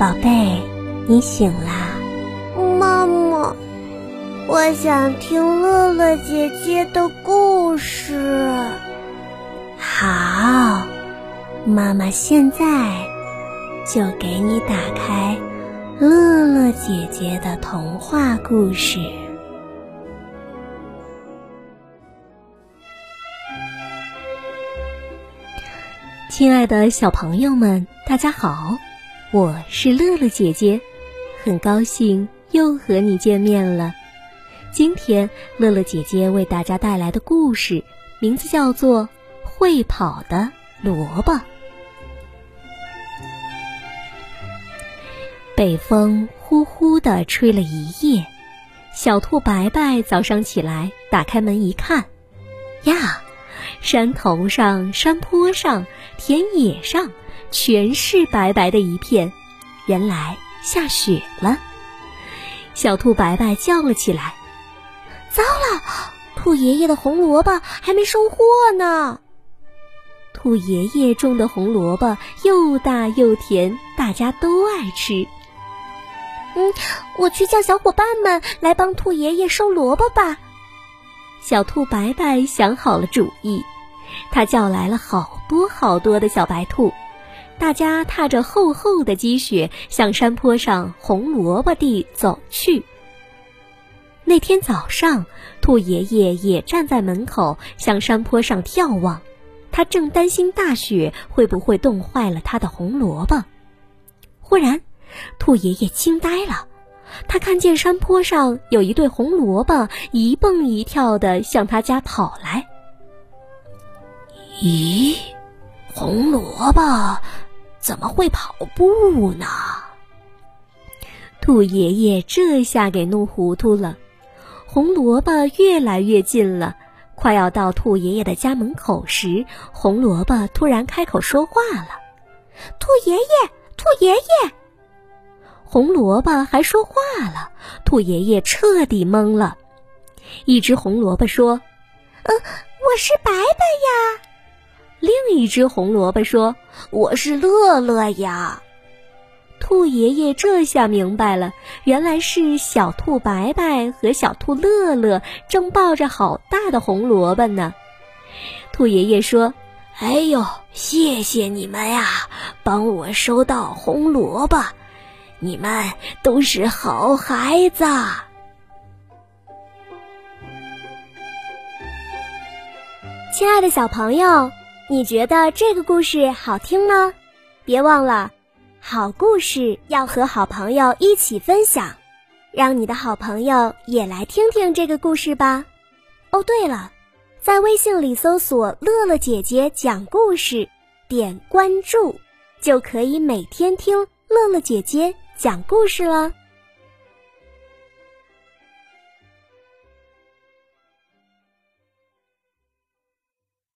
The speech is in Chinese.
宝贝，你醒啦？妈妈，我想听乐乐姐姐的故事。好，妈妈现在就给你打开乐乐姐姐的童话故事。亲爱的小朋友们，大家好，我是乐乐姐姐，很高兴又和你见面了。今天乐乐姐姐为大家带来的故事名字叫做《会跑的萝卜》。北风呼呼地吹了一夜，小兔白白早上起来，打开门一看，呀！山头上、山坡上、田野上，全是白白的一片。原来下雪了。小兔白白叫了起来：“糟了，兔爷爷的红萝卜还没收获呢！”兔爷爷种的红萝卜又大又甜，大家都爱吃。嗯，我去叫小伙伴们来帮兔爷爷收萝卜吧。小兔白白想好了主意，他叫来了好多好多的小白兔，大家踏着厚厚的积雪向山坡上红萝卜地走去。那天早上，兔爷爷也站在门口向山坡上眺望，他正担心大雪会不会冻坏了他的红萝卜。忽然，兔爷爷惊呆了。他看见山坡上有一对红萝卜一蹦一跳地向他家跑来。咦，红萝卜怎么会跑步呢？兔爷爷这下给弄糊涂了。红萝卜越来越近了，快要到兔爷爷的家门口时，红萝卜突然开口说话了：“兔爷爷，兔爷爷。”红萝卜还说话了，兔爷爷彻底懵了。一只红萝卜说：“嗯，我是白白呀。”另一只红萝卜说：“我是乐乐呀。”兔爷爷这下明白了，原来是小兔白白和小兔乐乐正抱着好大的红萝卜呢。兔爷爷说：“哎呦，谢谢你们呀，帮我收到红萝卜。”你们都是好孩子，亲爱的小朋友，你觉得这个故事好听吗？别忘了，好故事要和好朋友一起分享，让你的好朋友也来听听这个故事吧。哦，对了，在微信里搜索“乐乐姐姐讲故事”，点关注，就可以每天听乐乐姐姐。讲故事了。